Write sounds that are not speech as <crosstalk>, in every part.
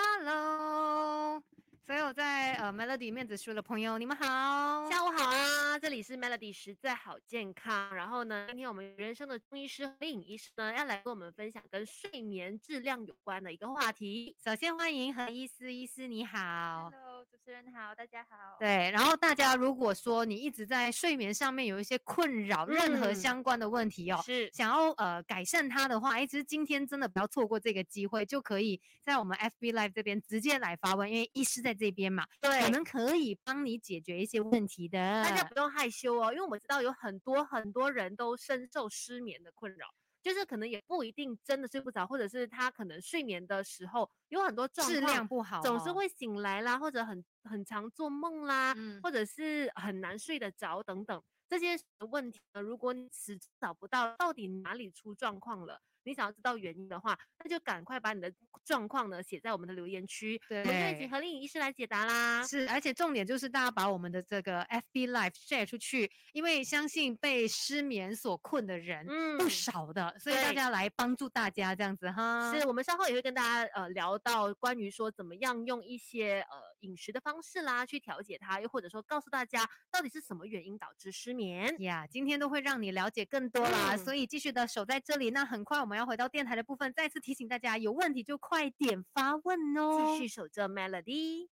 Hello，所有在呃 Melody 面子书的朋友，你们好。下午好啊，这里是 Melody 实在好健康。然后呢，今天我们人生的中医师林颖医师呢，要来跟我们分享跟睡眠质量有关的一个话题。首先欢迎何医师，医师你好。Hello，主持人好，大家好。，对，然后大家如果说你一直在睡眠上面有一些困扰，任何嗯相关的问题哦，是想要呃改善它的话，哎，其实今天真的不要错过这个机会，就可以在我们 FB Live 这边直接来发问，因为医师在这边嘛，对我们可以帮你解决一些问题的。大家不用害羞哦，因为我们知道有很多很多人都深受失眠的困扰，就是可能也不一定真的睡不着，或者是他可能睡眠的时候有很多状质况量不好、哦，总是会醒来啦，或者很很常做梦啦，嗯。或者是很难睡得着等等。这些问题呢，如果你始终找不到到底哪里出状况了，你想要知道原因的话，那就赶快把你的状况呢写在我们的留言区，我们就会对请何丽颖医师来解答啦。是，而且重点就是大家把我们的这个 FB Live share 出去，因为相信被失眠所困的人不嗯少的，所以大对家来帮助大家这样子哈。是我们稍后也会跟大家呃聊到关于说怎么样用一些呃饮食的方式啦去调节它，又或者说告诉大家到底是什么原因导致失眠。呀今天都会让你了解更多啦，嗯所以继续的守在这里。那很快我们要回到电台的部分，再次提醒大家，有问题就快点发问哦。继续守着 Melody。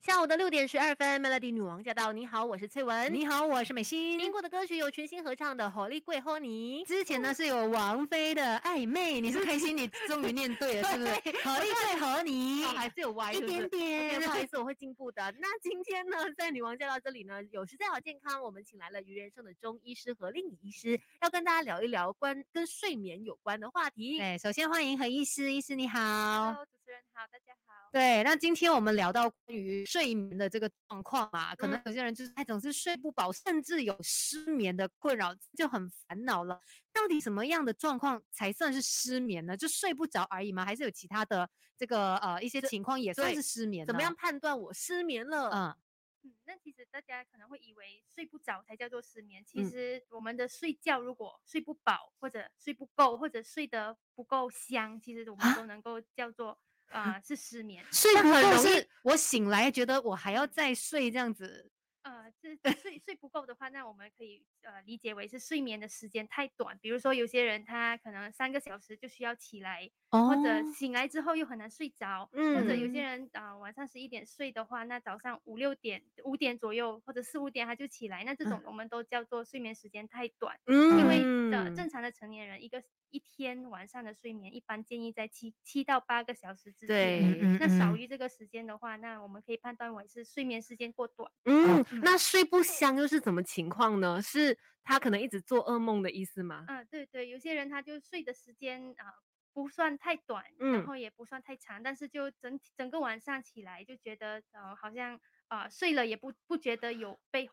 下午的六点十二分，Melody 女王驾到！你好，我是翠文。你好，我是美心。听过的歌曲有全新合唱的《火力贵和你》，之前呢是有王菲的暧昧，你是开心，你终于念对了，是不是？<laughs> 对合力贵和你，哦，还是有歪，一点点不好意思，我会进步的。那今天呢，在女王驾到这里呢，有实在好健康，我们请来了于人生的中医师和令李医师，要跟大家聊一聊关跟睡眠有关的话题。对，首先欢迎何医师，医师你好。Hello，主持人好，大家好。对，那今天我们聊到关于睡眠的这个状况啊，可能嗯有些人就是哎总是睡不饱，甚至有失眠的困扰，就很烦恼了。到底什么样的状况才算是失眠呢？就睡不着而已吗？还是有其他的这个呃一些情况也算是失眠？怎么样？判断我失眠了？嗯，嗯，那其实大家可能会以为睡不着才叫做失眠，其嗯实我们的睡觉如果睡不饱，或者睡不够，或者睡得不够香，其实我们啊都能够叫做啊、是失眠。睡那不够是很容易我醒来觉得我还要再睡这样子。呃，这 <laughs> 睡睡不够的话，那我们可以呃理解为是睡眠的时间太短。比如说有些人他可能三个小时就需要起来，或者哦醒来之后又很难睡着，或者有些嗯人啊、呃晚上十一点睡的话，那早上五六点、五点左右或者四五点他就起来，那这种我们都叫做睡眠时间太短。因为呃嗯正常的成年人一个一天晚上的睡眠一般建议在七七到八个小时之对间。对那少嗯于这个时间的话，那我们可以判断为是睡眠时间过短。嗯，嗯那睡不香又是怎么情况呢？是他可能一直做噩梦的意思吗？嗯，对对，有些人他就睡的时间啊、不算太短，嗯然后也不算太长，但是就整体整个晚上起来就觉得呃好像啊、睡了也不不觉得有被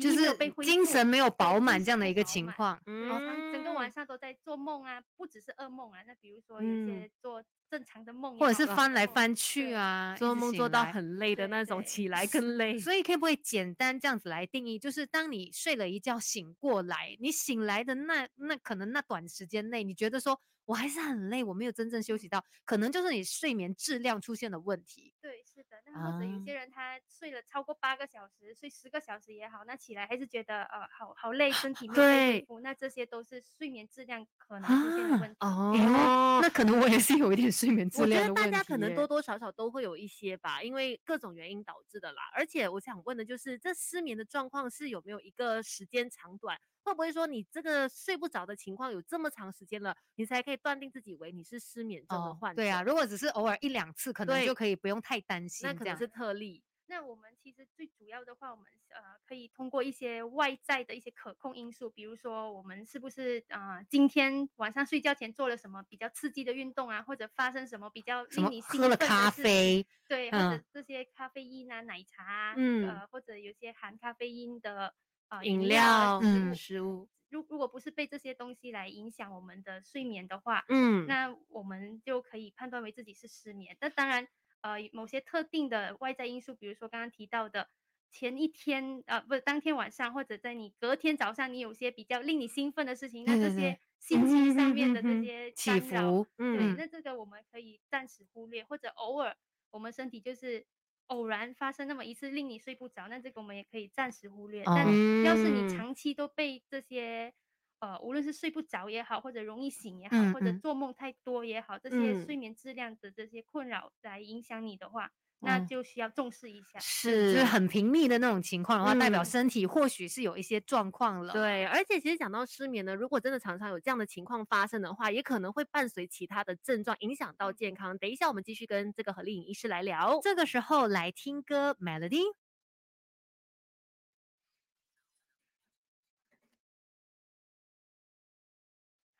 就是精神没有饱满这样的一个情况。嗯整个晚嗯上都在做梦啊，不只是噩梦啊，那比如说有嗯些做正常的梦或者是翻来翻去啊，做梦做到很累的那种，起来更累。所以可不可以简单这样子来定义？就是当你睡了一觉醒过来，你醒来的那那可能那短时间内，你觉得说我还是很累，我没有真正休息到，可能就是你睡眠质量出现了问题。对，是的。那或者有啊些人他睡了超过八个小时，睡十个小时也好，那起来还是觉得呃好好累，身体 <laughs> 没有被对恢复，那这些都是睡眠质量可能出现的啊问题。哦那可能我也是有一点睡眠质我觉量的问题得大家可能多多少少都会有一些吧，因为各种原因导致的啦。而且我想问的就是，这失眠的状况是有没有一个时间长短？会不会说你这个睡不着的情况有这么长时间了，你才可以断定自己为你是失眠症的哦患者？对啊，，如果只是偶尔一两次，可能对就可以不用太担心。那可能是特例。那我们其实最主要的话，我们呃可以通过一些外在的一些可控因素，比如说我们是不是啊、呃今天晚上睡觉前做了什么比较刺激的运动啊，或者发生什么比较令你兴奋的咖啡，对，或嗯者这些咖啡因啊、奶茶啊，嗯呃，或者有些含咖啡因的呃饮料嗯。物，食物，如如果不是被这些东西来影响我们的睡眠的话，嗯，那我们就可以判断为自己是失眠。那当然，呃，某些特定的外在因素，比如说刚刚提到的前一天呃不是当天晚上，或者在你隔天早上，你有些比较令你兴奋的事情，那对对对这些。心情上嗯面的这些起伏，对，嗯。那这个我们可以暂时忽略，或者偶尔我们身体就是偶然发生那么一次令你睡不着，那这个我们也可以暂时忽略。但哦。要是嗯。你长期都被这些呃，无论是睡不着也好，或者容易醒也好，嗯或者嗯。做梦太多也好，这些嗯。睡眠质量的这些困扰来影响你的话，那嗯就需要重视一下。是就是很频密的那种情况的话，代表嗯身体或许是有一些状况了。对，而且其实讲到失眠呢，如果真的常常有这样的情况发生的话，也可能会伴随其他的症状，影响到健康。等一下，我们继续跟这个何丽颖医师来聊。这个时候来听歌，Melody。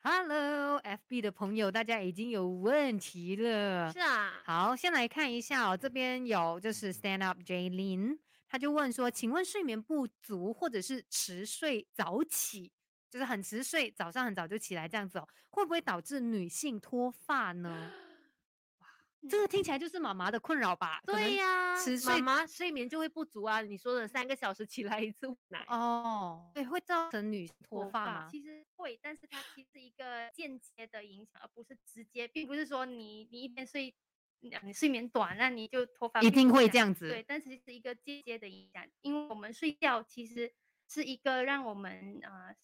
Hello，FB 的朋友，大家已经有问题了是。啊，好，先来看一下哦，这边有就是 Stand Up Jay Lin，他就问说，请问睡眠不足或者是迟睡早起，就是很迟睡，早上很早就起来这样子哦，会不会导致女性脱发呢？<laughs> 这个听起来就是妈妈的困扰吧？对呀、妈妈睡眠就会不足啊。你说的三个小时起来一次喂奶，哦，对，会造成女性脱发吗？其实会，但是它其实一个间接的影响，而不是直接，并不是说你你一边睡，呃你睡眠短，那你就脱发一定会这样子。对，但是是一个间接的影响，因为我们睡觉其实是一个让我们呃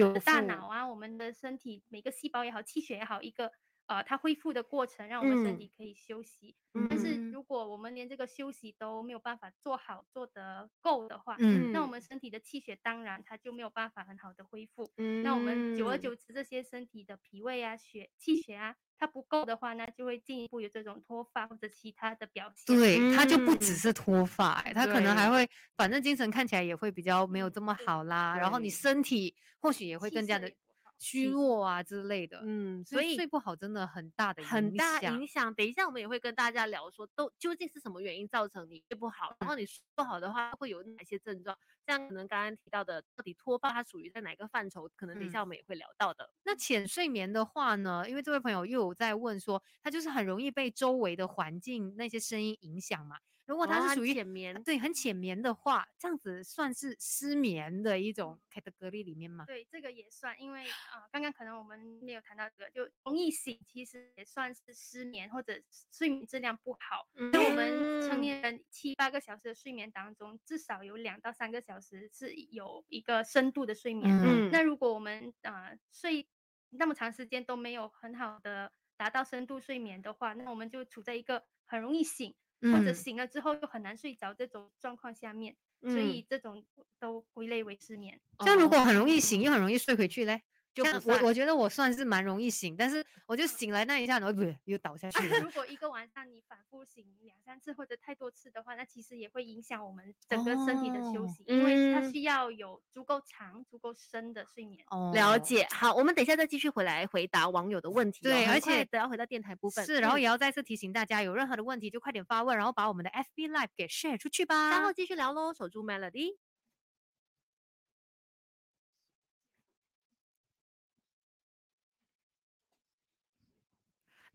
我们的大脑啊，我们的身体每个细胞也好，气血也好，一个呃它恢复的过程，让我们身嗯。体可以休息。嗯但是如果我们连这个休息都没有办法做好、做得够的话，嗯那我们身体的气血当然它就没有办法很好的恢复。嗯那我们久而久之，这些身体的脾胃啊、血、气血啊，它不够的话，那就会进一步有这种脱发或者其他的表现。对，它就不只。嗯。是脱发、欸，它可能还会，反正精神看起来也会比较没有这么好啦，然后你身体或许也会更加的虚弱啊之类的。嗯，所以睡不好真的很大的很大响影响。等一下我们也会跟大家聊说，都究竟是什么原因造成你睡不好，然后你睡不好的话会有哪些症状？像可能刚刚提到的，到底脱发它属于在哪个范畴？可能等一下嗯我们也会聊到的。那浅睡眠的话呢？因为这位朋友又有在问说，他就是很容易被周围的环境那些声音影响嘛。如果它是属于、浅眠对很浅眠的话，这样子算是失眠的一种 category 里面吗？对，这个也算，因为啊、呃刚刚可能我们没有谈到这个，就容易醒，其实也算是失眠或者睡眠质量不好。那我们成嗯年人七八个小时的睡眠当中，至少有两到三个小时是有一个深度的睡眠。嗯那如果我们呃睡那么长时间都没有很好的达到深度睡眠的话，那我们就处在一个很容易醒，或者嗯。醒了之后又很难睡着这种状况下面，所嗯。以这种都归类为失眠。像如哦。果很容易醒又很容易睡回去嘞，就像我我觉得我算是蛮容易醒，但是我就醒来那一下，然后不又倒下去了如。果一个晚上你反复醒两三次或者太多次的话，那其实也会影响我们整个身体的休哦息，因为它嗯需要有足够长、足够深的睡眠。哦了解，好，我们等一下再继续回来回答网友的问题哦、对而且等要回到电台部分是，然后嗯也要再次提醒大家，有任何的问题就快点发问，然后把我们的 FB Live 给 share 出去吧。稍后继续聊喽，守住 Melody。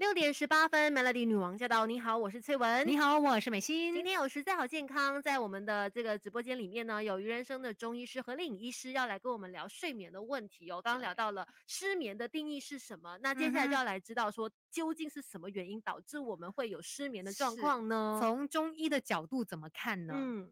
六点十八分，Melody 女王驾到！你好，我是翠文。你好，我是美心。今天有实在好健康，在我们的这个直播间里面呢，有于人生的中医师何丽颖医师要来跟我们聊睡眠的问题哦。刚刚聊到了失眠的定义是什么，那接下来就要来知道说，究竟是什么原因导致我们会有失眠的状况呢？从中医的角度怎么看呢？嗯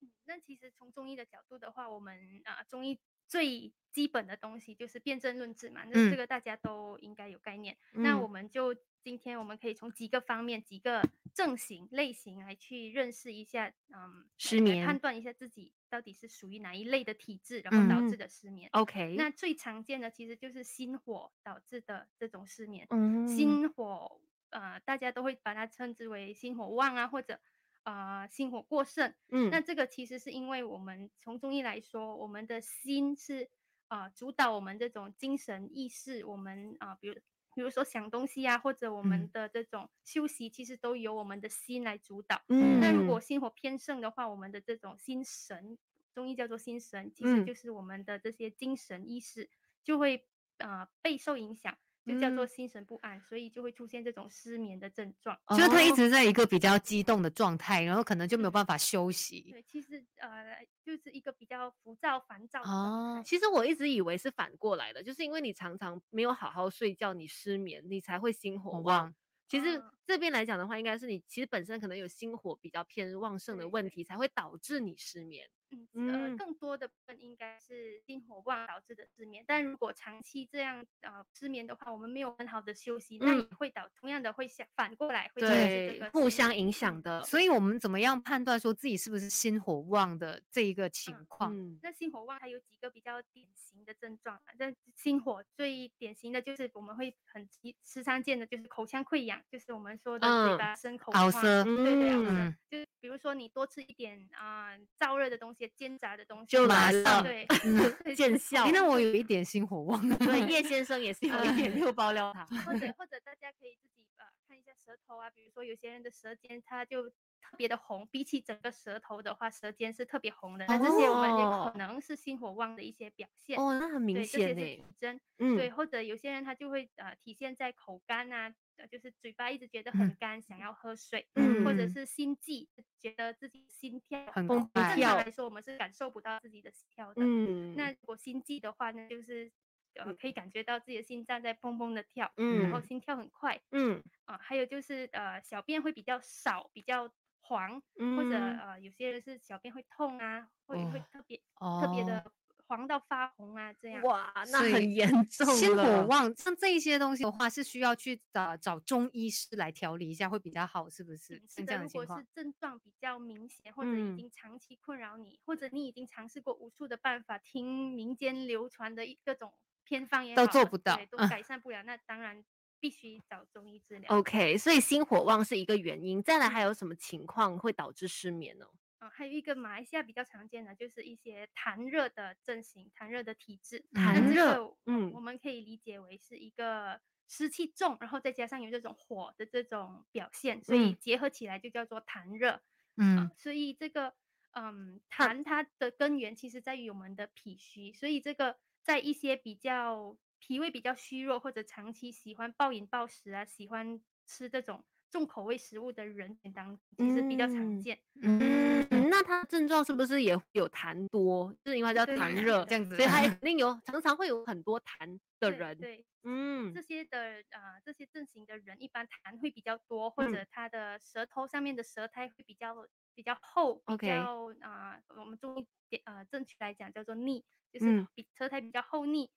嗯那其实从中医的角度的话，我们啊、中医最基本的东西就是辨证论治嘛，那嗯这个大家都应该有概念。那我嗯们就今天我们可以从几个方面、几个症型类型来去认识一下，嗯，来失眠判断一下自己到底是属于哪一类的体质，然后导嗯致的失眠。，OK，那最常见的其实就是心火导致的这种失眠。嗯心火，呃，大家都会把它称之为心火旺啊，或者呃心火过盛。嗯那这个其实是因为我们从中医来说，我们的心是呃主导我们这种精神意识，我们啊、呃比如比如说想东西啊，或者我们嗯的这种休息，其实都由我们的心来主导。嗯那如果心火偏盛的话，我们的这种心神，中医叫做心神，其实嗯就是我们的这些精神意识就会呃备受影响。就叫做嗯心神不安，所以就会出现这种失眠的症状。就是他一哦直在一个比较激动的状态，然后可能就没有办法休息。对，其实呃就是一个比较浮躁、烦躁的哦。其实我一直以为是反过来的，就是因为你常常没有好好睡觉，你失眠，你才会心火火旺。旺其实哦这边来讲的话，应该是你其实本身可能有心火比较偏旺盛的问题，才会导致你失眠。嗯，更多的部分应该是心火旺导致的失眠，但如果长期这样呃失眠的话，我们没有很好的休息，那也嗯会导同样的会想反过来会对个，互相影响嗯的。所以我们怎么样判断说自己是不是心火旺的这一个情嗯况？嗯，那心火旺它有几个比较典型的症状啊，那心火最典型的就是我们会很时时常见的就是口腔溃疡，就是我们说的嗯嘴巴生口疮，对对，嗯，就比如说你多吃一点啊、燥热的东西、煎炸的东西，就马上对，<laughs> 对见效。那我有一点心火旺。<laughs> 对，叶 <laughs> 先生也是有一点六包料他。或者或者大家可以自己呃看一下舌头啊，比如说有些人的舌尖它就特别的红，比起整个舌头的话，舌尖是特别红的，那这些我们也哦可能是心火旺的一些表现。哦，那很明对，这些是显呢。体征。嗯，对，或者有些人他就会呃体现在口干啊，呃就是嘴巴一直觉得很嗯干，想要喝水，嗯或者。是心悸，觉得自己心跳很蹦快正常来说，我们是感受不到自己的心跳的。嗯，那如果心悸的话呢，就是呃可以感觉到自己的心脏在砰砰的跳，然后嗯。心跳很快嗯。啊、还有就是呃小便会比较少，比较黄，或者嗯。呃有些人是小便会痛啊，会会哦特别特别哦的黄到发红啊这样。哇，那很严 <laughs> 重心火。旺，像这一些东西的话，是需要去找找中医师来调理一下，会比较好，是不是？嗯是这的，样的情况如果是，症状比较明显，或者嗯已经长期困扰你，或者你已经尝试过无数的办法，听民间流传的一各种偏方也都做不到对，都嗯改善不了，那当然必须找中医治疗。OK，所以心火旺是一个原因，再来嗯还有什么情况会导致失眠呢？啊、还有一个马来西亚比较常见的就是一些痰热的症型、痰热的体质。痰热嗯我们可以理解为是一个湿气重，然后再加上有这种火的这种表现，所以嗯结合起来就叫做痰热。嗯啊，所以这个嗯，痰它的根源其实在于我们的脾虚，所以这个在一些比较脾胃比较虚弱或者长期喜欢暴饮暴食啊，喜欢吃这种重口味食物的人群当中，其实比较常嗯见。嗯，嗯，那他的症状是不是也有痰多？就是因为它叫对对痰热，这样子所以他肯 <laughs> 定有常常会有很多痰的人。对嗯这些的呃这些症型的人，一般痰会比较多，或嗯者他的舌头上面的舌苔会比较比较厚，比较啊、我们中医点呃正确来讲叫做腻，就是嗯比舌苔比较厚腻，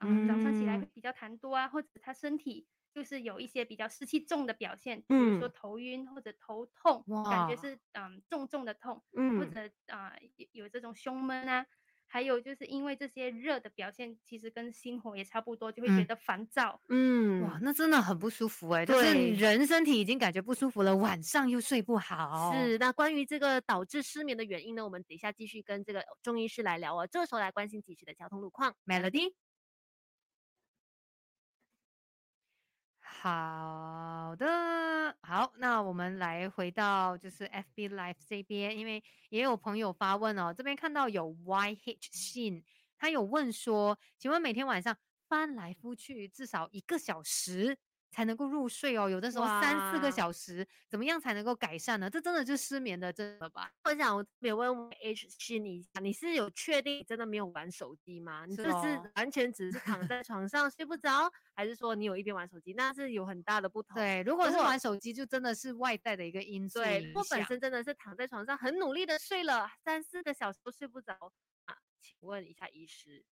嗯，早上起来会嗯比较痰多啊，或者他身体就是有一些比较湿气重的表现，比如说嗯头晕或者头痛，感觉是嗯重重的痛，嗯或嗯者啊、有有这种胸闷啊，还有就是因为这些热的表现，其实跟心火也差不多，就会觉嗯得烦躁。嗯，哇，那真的很不舒服哎、就是对人身体已经感觉不舒服了，晚上又睡不好。是，那关于这个导致失眠的原因呢，我们等一下继续跟这个中医师来聊哦。这个时候来关心即时的交通路况。Melody。好的，好，那我们来回到就是 FB Live 这边，因为也有朋友发问哦，这边看到有 YH 信，他有问说，请问每天晚上翻来覆去至少一个小时才能够入睡哦，有的时候三四个小时，怎么样才能够改善呢？这真的就是失眠的症了吧？我想我特别问 H 是你，你是有确定真的没有玩手机吗？你是这是哦完全只是躺在床上睡不着，还是说你有一边玩手机？那是有很大的不同。对，如果是玩手机，就真的是外在的一个因素对，影如果本身真的是躺在床上很努力的睡了三四个小时都睡不着啊，请问一下医师，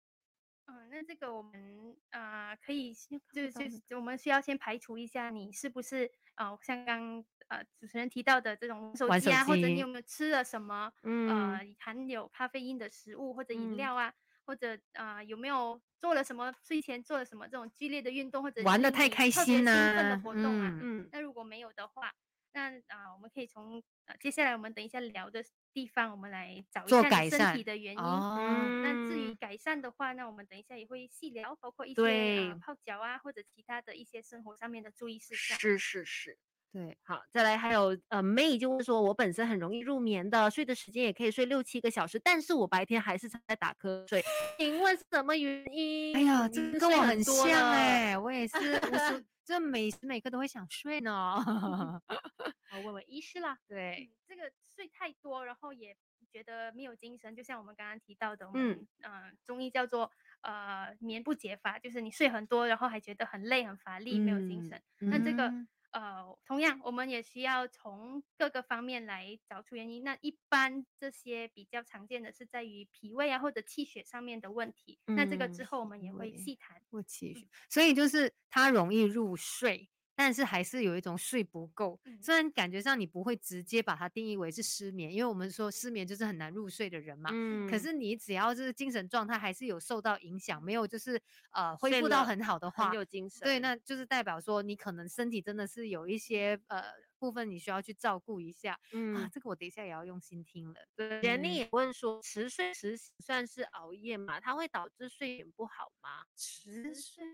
嗯，那这个我们啊可以先就到就是我们需要先排除一下你是不是呃像刚呃主持人提到的这种手机啊，或者你有没有吃了什么嗯。呃含有咖啡因的食物或者饮嗯。料啊，或者啊有没有做了什么睡前做了什么这种剧烈的运动或者玩得令你太开特别兴奋的啊活动啊，嗯。嗯那如果没有的话，那啊、我们可以从呃接下来我们等一下聊的地方，我们来找一做下你身体的原因。哦。那至于嗯改善的话，那我们等一下也会细聊，包括一些呃泡脚啊，或者其他的一些生活上面的注意事项。是是是。对，好，再来还有呃，May 就问说，我本身很容易入眠的，睡的时间也可以睡六七个小时，但是我白天还是在打瞌睡，请问什么原因？哎呀，你这跟我很像了哎、我也是无时就每时每刻都会想睡呢。<laughs> 好，问问医师啦。对，嗯，这个睡太多，然后也觉得没有精神，就像我们刚刚提到的，我嗯呃中医叫做呃眠不解乏，就是你睡很多，然后还觉得很累很乏力，没有精神。那这个嗯呃，同样我们也需要从各个方面来找出原因。那一般这些比较常见的是在于脾胃啊或者气血上面的问题。那这个之嗯后我们也会细谈。我气血，所以就是他容易入睡，但是还是有一种睡不够。嗯虽然感觉上你不会直接把它定义为是失眠，因为我们说失眠就是很难入睡的人嘛。嗯可是你只要就是精神状态还是有受到影响，没有就是呃恢复到很好的话很，有精神。对，那就是代表说你可能身体真的是有一些呃部分你需要去照顾一下、啊嗯。，这个我等一下也要用心听了。对，简历嗯也问说，迟睡迟醒算是熬夜吗？它会导致睡眠不好吗？迟睡，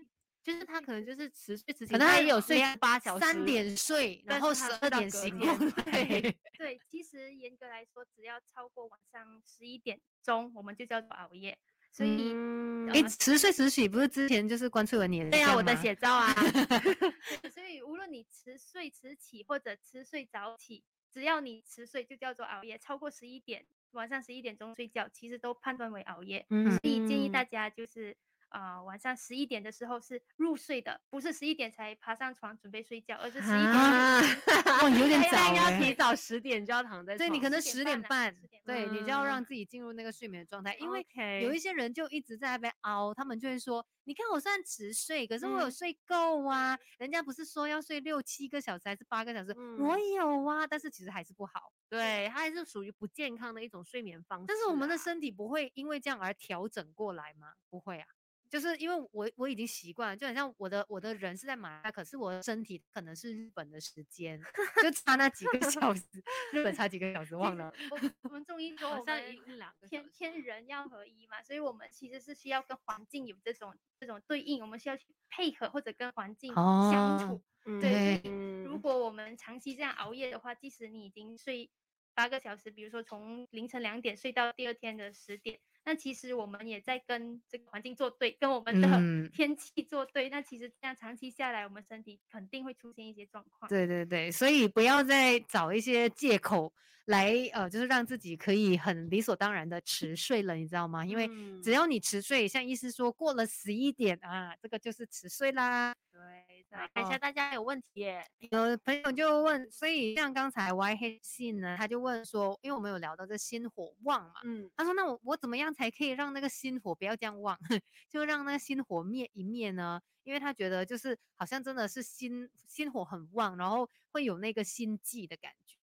就是他可能就是迟睡迟醒，可能他他也有睡八小时，三点睡，然后十二点醒过 <laughs> 来。对对，<laughs> 其实严格来说，只要超过晚上十一点钟，我们就叫做熬夜。所以，嗯哎、呃迟睡迟起不是之前就是关翠文你对啊，我的写照啊，<laughs> 对所以无论你迟睡迟起或者迟睡早起，只要你迟睡就叫做熬夜，超过十一点，晚上十一点钟睡觉，其实都判断为熬夜。嗯所以建议大家就是。呃，晚上十一点的时候是入睡的，不是十一点才爬上床准备睡觉，而是十一点哇有点早欸应该要提早十点就要躺在床对你可能10十点点半啊半10点，对半你就要让嗯自。己进入那个睡眠的状态，因为有一些人就一直在那边熬，他们就会说，你看我虽然迟睡，可是我有嗯。睡够啊，人家不是说要睡六七个小时还是八个小时，我嗯。有啊，但是其实还是不好。对，它还是属于不健康的一种睡眠方式啊。但是我们的身体不会因为这样而调整过来吗？不会啊，就是因为我我已经习惯了，就好像我的我的人是在马来，可是我的身体可能是日本的时间，就差那几个小时，日本差几个小时忘了。我我们中医说好像我们一一两个天天人要合一嘛，所以我们其实是需要跟环境有这种这种对应，我们需要去配合或者跟环境相处。对对如嗯果我们长期这样熬夜的话，即使你已经睡八个小时，比如说从凌晨两点睡到第二天的十点，那其实我们也在跟这个环境作对，跟我们的嗯天气作对。那其实这样长期下来，我们身体肯定会出现一些状况。对对对，所以不要再找一些借口来呃，就是让自己可以很理所当然的迟睡了，你知道吗？因为只嗯要你迟睡，像医师说过了十一点啊，这个就是迟睡啦。对，再来看一下哦大家有问题耶。有朋友就问，所以像刚才 Y 黑信呢，他就问说，因为我们有聊到这心火旺嘛，嗯，他说那我我怎么样才可以让那个心火不要这样旺，<laughs> 就让那个心火灭一灭呢？因为他觉得就是好像真的是心心火很旺，然后会有那个心悸的感觉。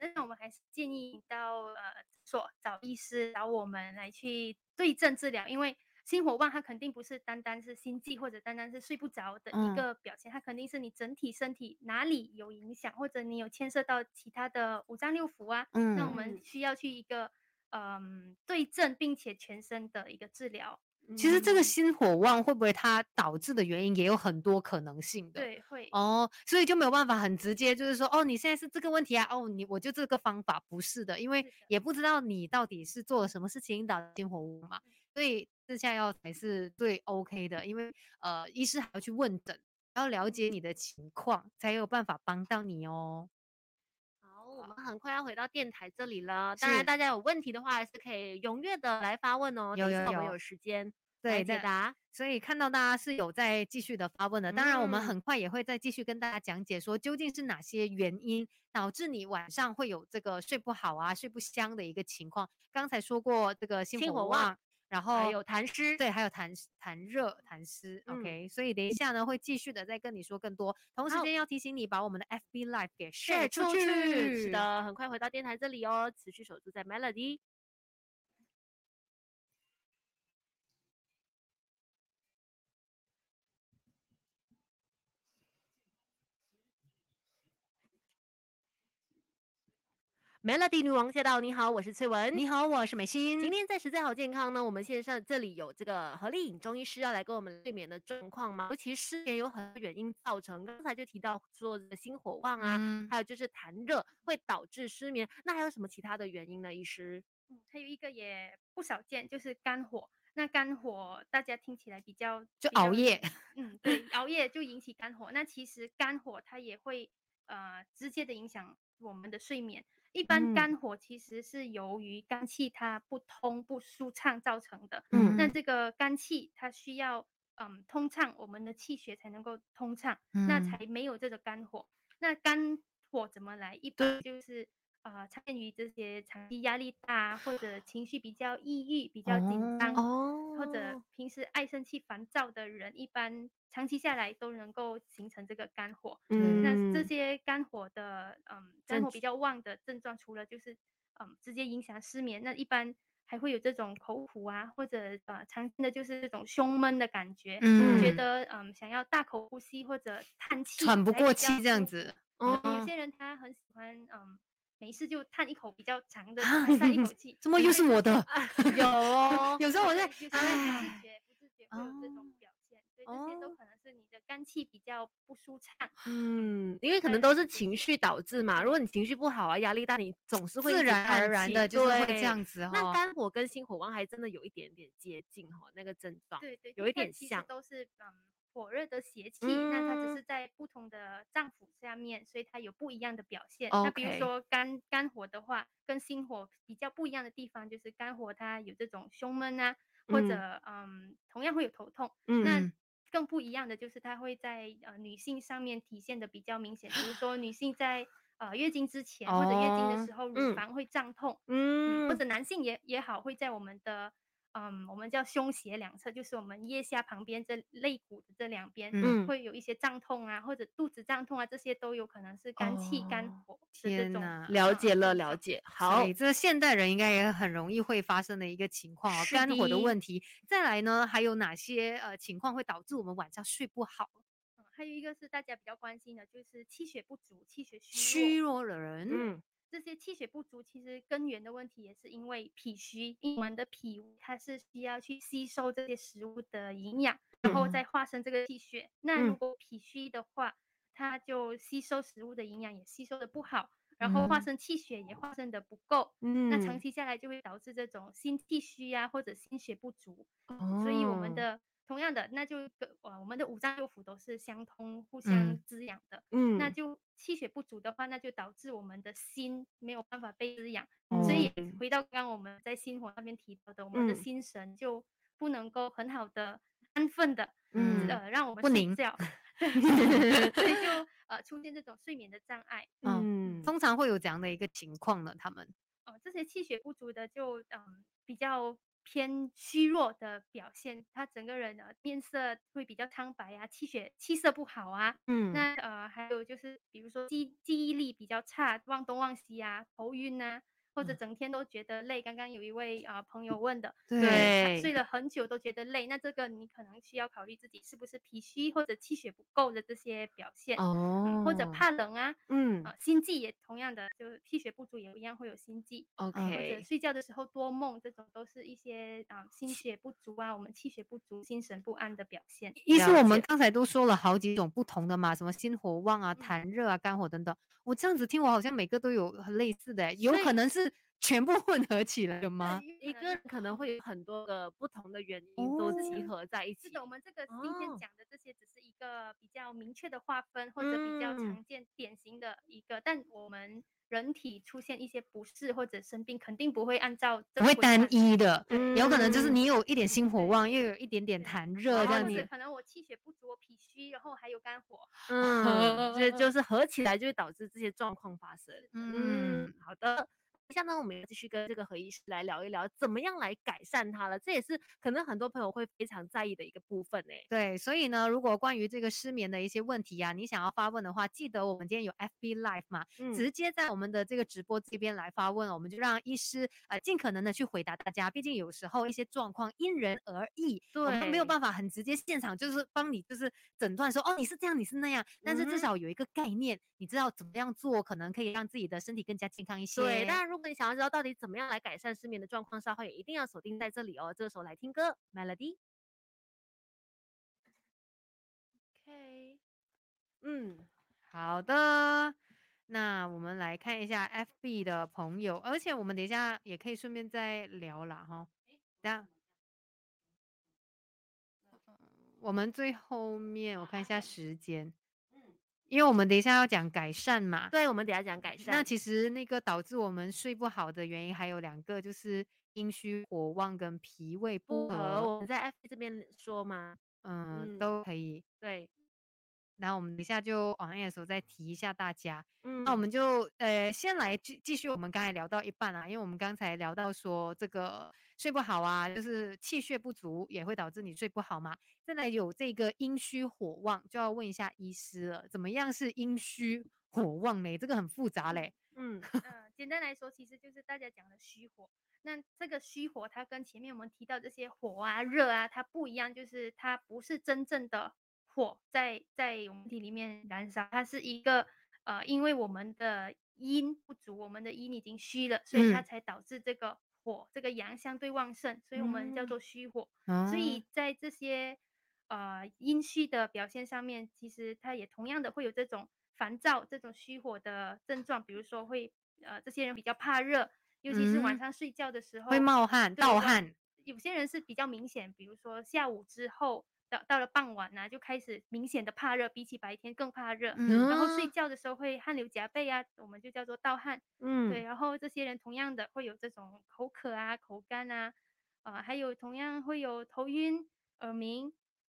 呃那我们还是建议到呃所找医师找我们来去对症治疗，因为心火旺它肯定不是单单是心悸或者单单是睡不着的嗯。一个表现，它肯定是你整体身体哪里有影响，或者你有牵涉到其他的五脏六腑啊，那我嗯，们需要去一个嗯对症并且全身的一个治疗。其实这个嗯。心火旺会不会它导致的原因也有很多可能性的。对，会。哦，所以就没有办法很直接，就是说，哦，你现在是这个问题啊，哦，你我就这个方法，不是的，因为也不知道你到底是做了什么事情导致心火旺嘛，所以自下药才是最 OK 的，因为呃，医师还要去问诊，要了解你的情况，才有办法帮到你哦。好，我们很快要回到电台这里了。当然，大家有问题的话，还是可以踊跃的来发问哦。有有有我们有时间来对，但解答。所以看到大家是有在继续的发问的，当然我们嗯很快也会再继续跟大家讲解说究竟是哪些原因导致你晚上会有这个睡不好啊、睡不香的一个情况。刚才说过这个心火旺，然后还有痰湿，对，还有痰湿痰热、痰湿。嗯 OK，所以等一下呢会继续的再跟你说更多。同时间要提醒你把我们的 FB Live 给 share 出。去。是，的，<laughs> 很快回到电台这里哦，持续守住在 Melody。Melody 女王驾到！你好，我是翠文。你好，我是美心。今天在实在好健康呢，我们线上这里有这个何丽颖中医师要来跟我们睡眠的状况吗？尤其失眠有很多原因造成，刚才就提到说这个心火旺啊，嗯还有就是痰热会导致失眠，那还有什么其他的原因呢？医师？嗯，还有一个也不少见，就是肝火。那肝火大家听起来比较就熬夜，嗯，对，熬夜就引起肝火。那其实肝火它也会呃直接的影响我们的睡眠。一般嗯肝火其实是由于肝气它不通不舒畅造成的。嗯那这个肝气它需要嗯通畅，我们的气血才能够通畅，那嗯才没有这个肝火。那肝火怎么来？一般就是呃，常见于这些长期压力大，或者情绪比较抑郁、比较紧张，哦或者平时爱生气、烦躁的人，一般长期下来都能够形成这个肝火。那这嗯。些肝火的嗯肝火比较旺的症状，除了就是嗯直接影响失眠，那一般还会有这种口苦啊，或者呃常见的就是这种胸闷的感觉，嗯。觉得嗯想要大口呼吸或者叹气，喘不过气这样子。哦有些。人他很喜欢嗯没事就叹一口比较长的啊长一口 <laughs> 气，怎么又是我的？<laughs> 有哦，有时候我在对就是会不唉自觉不自觉会有这种哦表现，所以这些都哦可能是你的肝气比较不舒畅。嗯，因为可能都是是情绪导致嘛。如果你情绪不好啊，压力大，你总是会自然而然的就是会这样子那。肝火跟心火旺还真的有一点点接近哈，那个症状。对对，有一点像都是嗯火热的邪气，那它只嗯。是在不同的脏腑下面，所以它有不一样的表现。那比如说肝肝火的话，跟心火比较不一样的地方就是肝火它有这种胸闷啊，或嗯者嗯。同样会有头痛。那嗯，更不一样的就是它会在呃女性上面体现的比较明显，比如说女性在呃月经之前或者月经哦的时候，乳嗯。房会胀痛，嗯，嗯或者。男性也也好，会在我们的嗯，我们叫胸胁两侧，就是我们腋下旁边这肋骨的这两边，嗯会有一些胀痛啊，或者肚子胀痛啊，这些都有可能是肝气、肝哦火的这种天哪了呃解了，了解。好这现代人应该也很容易会发生的一个情况哦，肝火的的问题。再来呢，还有哪些呃情况会导致我们晚上睡不好？嗯还有一个是大家比较关心的，就是气血不足、气血虚虚弱。弱的人，嗯这些气血不足，其实根源的问题也是因为脾虚，因为我们的脾它是需要去吸收这些食物的营养，然后嗯再化生这个气血。那如嗯果脾虚的话，它就吸收食物的营养也吸收的不好，然后化嗯生气血也化生的不够。嗯，那长期下来就会导致这种心气虚啊，或者心血不足。所以我们哦的同样的，那就跟呃我们的五脏六腑都是相通、互相嗯滋养的。嗯，那就气血不足的话，那就导致我们的心没有办法被滋养，所以哦回到刚刚我们在心火那边提到的，我们的嗯心神就不能够很好的安分的，嗯呃，让我们不宁睡觉，对，<laughs> 所以就呃出现这种睡眠的障碍。嗯通常会有怎样的一个情况呢？他们哦，这些气血不足的就嗯比较偏虚弱的表现，他整个人的面色会比较苍白啊，气血气色不好啊，嗯。那呃，还有就是，比如说记记忆力比较差，忘东忘西啊，头晕啊，或者嗯整天都觉得累。刚刚有一位啊、呃朋友问的，对对睡了很久都觉得累，那这个你可能需要考虑自己是不是脾虚或者气血不够的这些表现，哦嗯，或者怕冷啊，嗯啊、心悸也同样的，就是气血不足也一样会有心悸，OK，。或者睡觉的时候多梦，这种都是一些啊、心血不足啊，我们气血不足、心神不安的表现。医师，了我们刚才都说了好几种不同的嘛，什么心火旺啊、嗯痰热啊、肝火等等。我这样子听，我好像每个都有很类似的欸，有可能是全部混合起来的吗？一个人可能会有很多个不同的原因都集哦合在一起是。的，我们这个今天哦讲的这些只是一个比较明确的划分，或者比较嗯常见、典型的一个，但我们人体出现一些不适或者生病，肯定不会按照这不会单一的，嗯有可能就是嗯你有一点心火旺，又有一点点痰热这样子。可能我气血不足，我脾虚，然后还有肝火。嗯，这 <laughs> 就是合起来就会导致这些状况发生。嗯嗯，好的。下呢，我们要继续跟这个何医师来聊一聊，怎么样来改善它了。这也是可能很多朋友会非常在意的一个部分呢。对，所以呢，如果关于这个失眠的一些问题呀、你想要发问的话，记得我们今天有 FB Live 嘛，嗯直接在我们的这个直播这边来发问，我们就让医师呃尽可能的去回答大家。毕竟有时候一些状况因人而异，我们没有办法很直接现场就是帮你就是诊断说哦你是这样你是那样，但是至少有一个概念，你知道怎么样做，可能可以让自己的身体更加健康一些。对，当然如果你想要知道到底怎么样来改善失眠的状况，稍后也一定要锁定在这里哦。这个时候来听歌，Melody。OK，嗯，好的，那我们来看一下 FB 的朋友，而且我们等一下也可以顺便再聊啦哈。等下，我们最后面我看一下时间，因为我们等一下要讲改善嘛。对，我们等一下讲改善。那其实那个导致我们睡不好的原因还有两个，就是阴虚、火旺跟脾胃不和。我们在 F 这边说吗？嗯，嗯都可以。对，然后我们等一下就 on air 的时候再提一下大家。嗯，那我们就呃先来继继续我们刚才聊到一半啊，因为我们刚才聊到说这个睡不好啊，就是气血不足也会导致你睡不好嘛。再来有这个阴虚火旺，就要问一下医师了，怎么样是阴虚火旺嘞？这个很复杂嘞。嗯，呃，简单来说，其实就是大家讲的虚火。那这个虚火，它跟前面我们提到这些火啊、热啊，它不一样，就是它不是真正的火在在我们体里面燃烧，它是一个呃，因为我们的阴不足，我们的阴已经虚了，所以它嗯才导致这个火这个阳相对旺盛，所以我们叫嗯做虚火。哦所以在这些呃阴虚的表现上面，其实它也同样的会有这种烦躁、这种虚火的症状，比如说会呃这些人比较怕热，尤其是晚嗯上睡觉的时候会冒汗、盗汗。有些人是比较明显，比如说下午之后到到了傍晚呢、就开始明显的怕热，比起白天更怕热。嗯然后睡嗯觉的时候会汗流浃背啊，我们就叫做盗汗。嗯，对，然后这些人同样的会有这种口渴啊、口干啊，呃，还有同样会有头晕、耳鸣。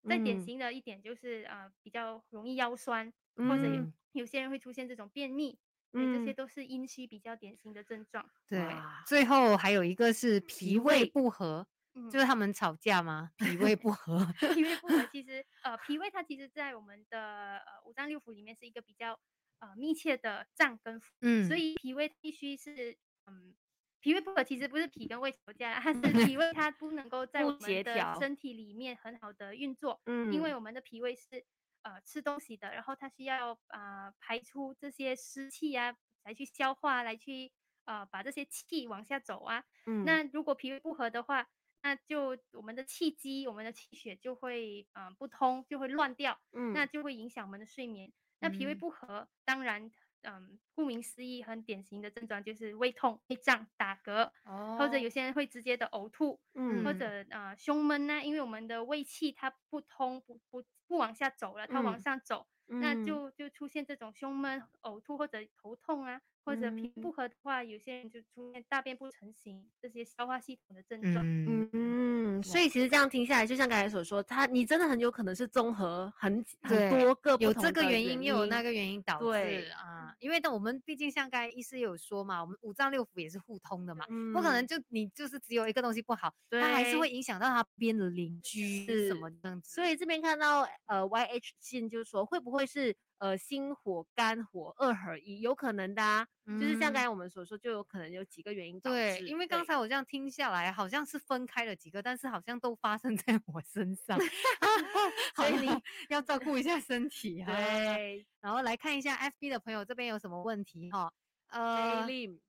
再典嗯型的一点就是呃比较容易腰酸，或者有些人会出现这种便秘，嗯，这些嗯都是阴虚比较典型的症状。对，最后还有一个是脾脾胃胃不和，嗯，就是他们吵架吗？<laughs> 脾胃不和。脾胃不和，其实 <laughs> 呃，脾胃它其实在我们的呃五脏六腑里面是一个比较呃密切的脏跟腑，嗯，所以脾胃必须是嗯，脾胃不和其实不是脾跟胃吵架，它是 <laughs> 脾胃它不能够在我们的身体里面很好的运作，嗯，因为我们的脾胃是呃吃东西的，然后它需要啊、呃排出这些湿气啊，来去消化，来去呃把这些气往下走啊，嗯。那如果脾胃不和的话，那就我们的气机、我们的气血就会嗯、呃不通，就会乱掉，嗯。那就会影响我们的睡眠。那脾胃嗯。不和，当然嗯，顾名思义，很典型的症状就是胃痛、胃胀、打嗝，哦或者有些人会直接的呕吐，嗯。或者呃胸闷呐、因为我们的胃气它不通，不不不往下走了，它往嗯上走，那嗯。就就出现这种胸闷、呕吐或者头痛啊，或者脾嗯。不和的话，有些人就出现大便不成形这些消化系统的症状。嗯。嗯，所以其实这样听下来，就像刚才所说，他你真的很有可能是综合很很多个有这个原因，又有那个原因导致啊，因为但我们毕竟像刚才医师有说嘛，我们五脏六腑也是互通的嘛，不可能嗯。就你就是只有一个东西不好，它还是会影响到他边的邻居什么这样子。所以这边看到呃 YH 信就是说，会不会是呃心火、肝火二合一？有可能的啊，就是像刚嗯才我们所说，就有可能有几个原因导对，致因为刚才我这样听下来，好像是分开了几个，但是好像都发生在我身上，<laughs> 所以你 <laughs> 要照顾一下身体 <laughs> 哈。对然后来看一下 FB 的朋友这边有什么问题哈？呃 Lim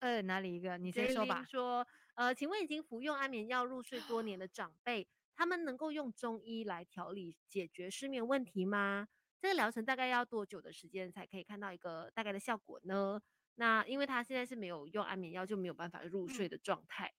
呃，哪里一个？你先说吧。说，呃，请问已经服用安眠药入睡多年的长辈，他们能够用中医来调理解决失眠问题吗？这个疗程大概要多久的时间才可以看到一个大概的效果呢？那因为他现在是没有用安眠药，就没有办法入睡的状态。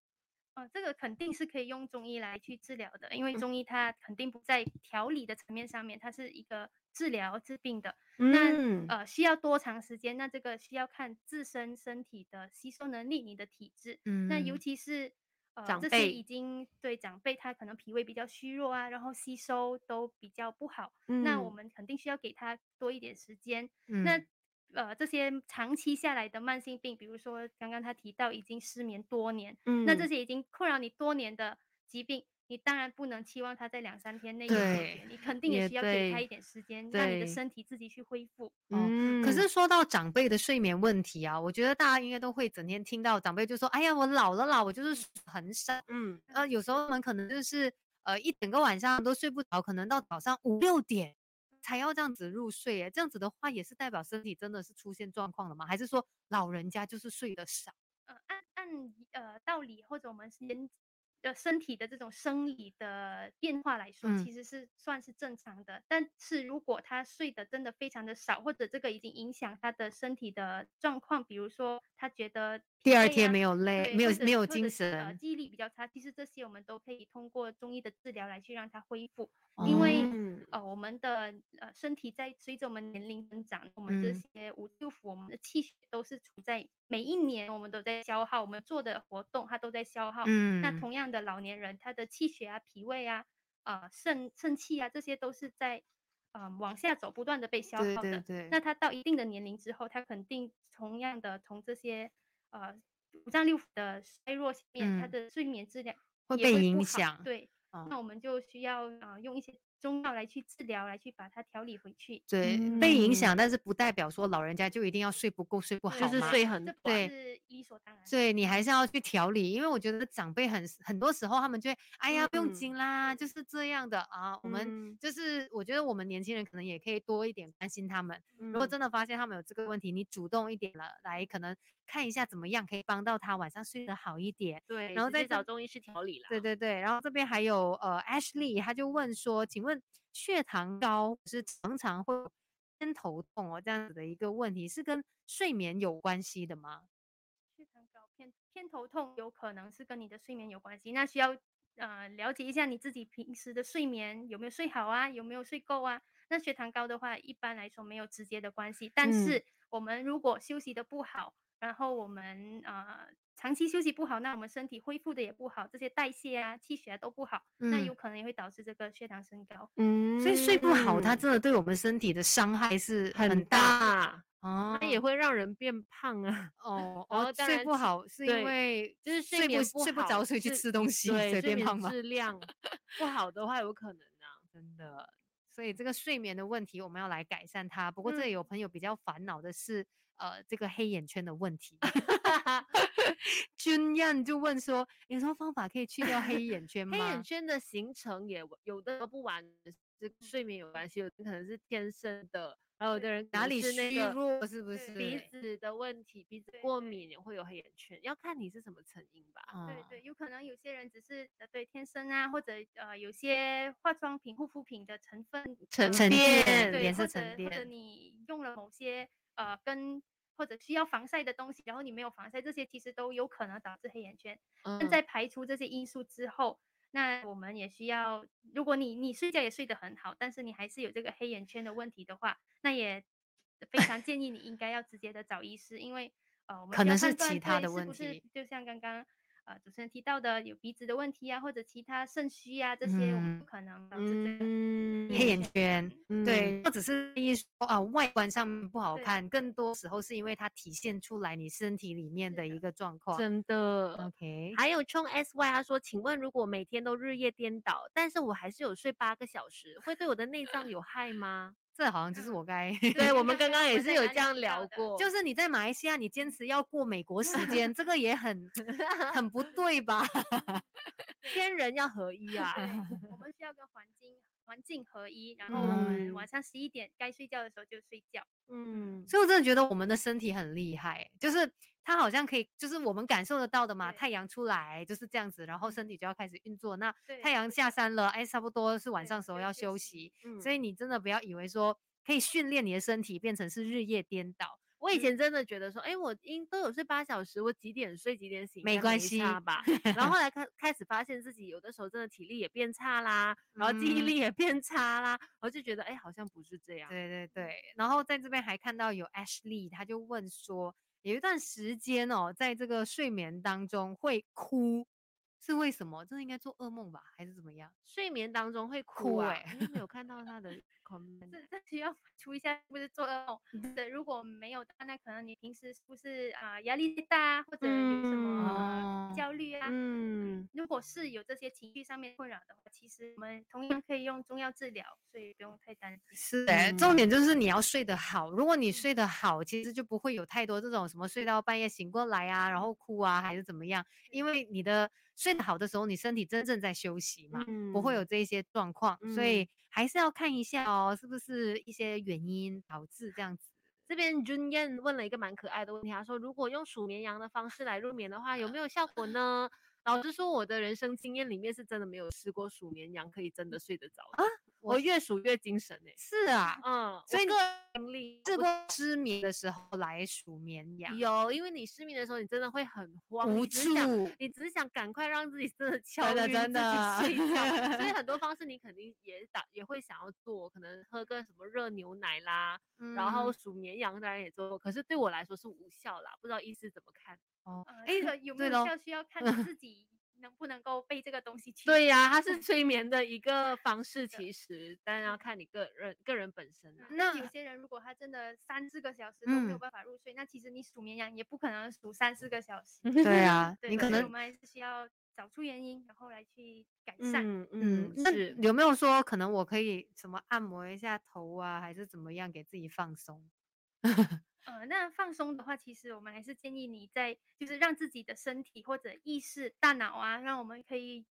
呃，这个肯定是可以用中医来去治疗的，因为嗯中医它肯定不在调理的层面上面，它是一个治疗治病的。嗯那呃，需要多长时间？那这个需要看自身身体的吸收能力，你的体质。嗯那尤其是呃长这些已经对长辈他可能脾胃比较虚弱啊，然后吸收都比较不好，那我嗯。们肯定需要给他多一点时间。那嗯。呃这些长期下来的慢性病，比如说刚刚他提到已经失眠多年，嗯那这些已经困扰你多年的疾病，你当然不能期望他在两三天内有解对决，你肯定也也需要给他一点时间，让你的身体自己去恢复。哦嗯可是说到长辈的睡眠问题啊，我觉得大家应该都会整天听到长辈就说：“哎呀，我老了啦，我就是睡很少。<laughs> 嗯，”呃，有时候我们可能就是呃一整个晚上都睡不着，可能到早上五六点才要这样子入睡。耶。这样子的话，也是代表身体真的是出现状况了吗？还是说老人家就是睡得少？呃，按按呃道理或者我们人的身体的这种生理的变化来说，嗯其实是算是正常的。但是如果他睡得真的非常的少，或者这个已经影响他的身体的状况，比如说他觉得第二天没有累，没有没有精神，记忆力比较差，其实这些我们都可以通过中医的治疗来去让它恢复。因为嗯呃，我们的呃身体在随着我们年龄增长，我们这嗯些五六腑，我们的气血都是处在每一年我们都在消耗，我们做的活动它都在消耗。嗯，那同样的，老年人他的气血啊、脾胃啊、呃肾肾气啊，这些都是在呃往下走，不断的被消耗的。对。对，那他到一定的年龄之后，他肯定同样的从这些呃五脏六腑的衰弱下面，他嗯。的睡眠质量会被也不好影响。对，哦那我们就需要呃用一些中药来去治疗，来去把它调理回去。对被影嗯响，但是不代表说老人家就一定要睡不够、睡不好嘛。就是睡很对是理所当然。对你还是要去调理，因为我觉得长辈很很多时候他们就会，哎呀，不用嗯紧啦，就是这样的啊。我们嗯就是我觉得我们年轻人可能也可以多一点关心他们。如果嗯真的发现他们有这个问题，你主动一点了，来可能看一下怎么样可以帮到他晚上睡得好一点。对，然后再找中医师调理啦。对对对，然后这边还有呃 Ashley，他就问说，请问血糖高是常常会偏头痛哦这样子的一个问题，是跟睡眠有关系的吗？血糖高偏偏头痛有可能是跟你的睡眠有关系，那需要呃了解一下你自己平时的睡眠有没有睡好啊，有没有睡够啊。那血糖高的话，一般来说没有直接的关系，但嗯是我们如果休息的不好，然后我们呃长期休息不好，那我们身体恢复的也不好，这些代谢啊、气血啊都不好，那嗯有可能也会导致这个血糖升高。嗯所以睡不好，它嗯真的对我们身体的伤害是很大大，哦。它也会让人变胖啊。哦 <laughs> 哦，睡不好是因对为就是睡不睡不着，所以去吃东西，<laughs> 对，随睡眠便胖吗？质量不好的话，有可能啊。真的，所以这个睡眠的问题我们要来改善它。不过这嗯里有朋友比较烦恼的是，呃，这个黑眼圈的问题。<laughs> 君燕就问说，有什么方法可以去掉黑眼圈吗？黑眼圈的形成也有的不完是睡眠有关系，有的可能是天生的，还有的人哪里虚弱是不是？鼻子的问题，鼻子过敏也会有黑眼圈，要看你是什么成因吧。哦对对，有可能有些人只是呃对天生啊，或者呃有些化妆品、护肤品的成分沉沉淀颜色或者或者。你用了某些呃跟或者需要防晒的东西，然后你没有防晒，这些其实都有可能导致黑眼圈。但嗯，在排除这些因素之后，那我们也需要，如果你你睡觉也睡得很好，但是你还是有这个黑眼圈的问题的话，那也非常建议你应该要直接的找医师，因为呃我们可能是其他的问题不是就像刚刚呃主持人提到的有鼻子的问题啊，或者其他肾虚啊这些，我们嗯不可能导致这个嗯黑眼圈，对，不只是一说啊外观上面不好看，更多时候是因为它体现出来你身体里面的的一个状况。真的。OK，还有冲 S Y 他说，请问如果每天都日夜颠倒，但是我还是有睡八个小时，会对我的内脏有害吗？这好像就是我该，<laughs> 对我们刚刚也是有这样聊过，就是你在马来西亚，你坚持要过美国时间，这个也很很不对吧？<laughs> <laughs> 天人要合一啊。我们需要跟环境环境合一，然后我们嗯晚上十一点该睡觉的时候就睡觉。嗯，所以我真的觉得我们的身体很厉害，就是它好像可以，就是我们感受得到的嘛。太阳出来就是这样子，然后身体就要开始运作。那太阳下山了，哎，差不多是晚上时候要休息休息。嗯所以你真的不要以为说可以训练你的身体变成是日夜颠倒。我以前真的觉得说，哎，我应都有睡八小时，我几点睡几点醒，没没关系吧。然后后来开开始发现自己有的时候真的体力也变差啦，然后记忆嗯力也变差啦，我就觉得，哎，好像不是这样。对对对，然后在这边还看到有 Ashley，他就问说，有一段时间哦，在这个睡眠当中会哭，是为什么？真的应该做噩梦吧，还是怎么样？睡眠当中会哭哭啊？欸你有没有看到他的 <laughs> comment？这这需要出一下，是不是做噩梦？对，如果没有的话，那可能你平时是不是啊、压力大啊，或者有什么、焦虑啊？嗯，如果是有这些情绪上面困扰的话，其实我们同样可以用中药治疗，所以不用太担心。是哎、重嗯点就是你要睡得好。如果你睡得好，其实就不会有太多这种什么睡到半夜醒过来啊，然后哭啊，还是怎么样。因为你的睡得好的时候，你身体真正在休息嘛，不会有嗯这一些状况。所以还是要看一下哦，是不是一些原因导致这样子。这边 Jun Yan 问了一个蛮可爱的问题，他说：“如果用数绵羊的方式来入眠的话，有没有效果呢？”老实说，我的人生经验里面是真的没有试过数绵羊可以真的睡得着的。我越数越精神哎、是啊，嗯，所以我个人经历试我过失眠的时候来数绵羊，有，因为你失眠的时候，你真的会很慌，无助。你只是想赶快让自己真的敲的晕真的自己睡觉，所以很多方式你肯定也打也会想要做，可能喝个什么热牛奶啦，然后嗯数绵羊当然也做过，可是对我来说是无效啦，不知道医师怎么看？哦，呃，哎这个 <laughs> 有没对咯有效需要看你自己能不能够被这个东西驱对呀、它嗯是催眠的一个方 <laughs> 式，其实当然要看你个人个人本身那有些人如果他真的三四个小时都没有嗯办法入睡，那其实你数绵羊也不可能数三四个小时。<laughs> 对啊，对，你可能我们还是需要找出原因，然后来去改善。嗯嗯是。有没有说可能我可以什么按摩一下头啊，还是怎么样给自己放松？呃，那放松的话，其实我们还是建议你在就是让自己的身体或者意识、大脑啊，让我们可以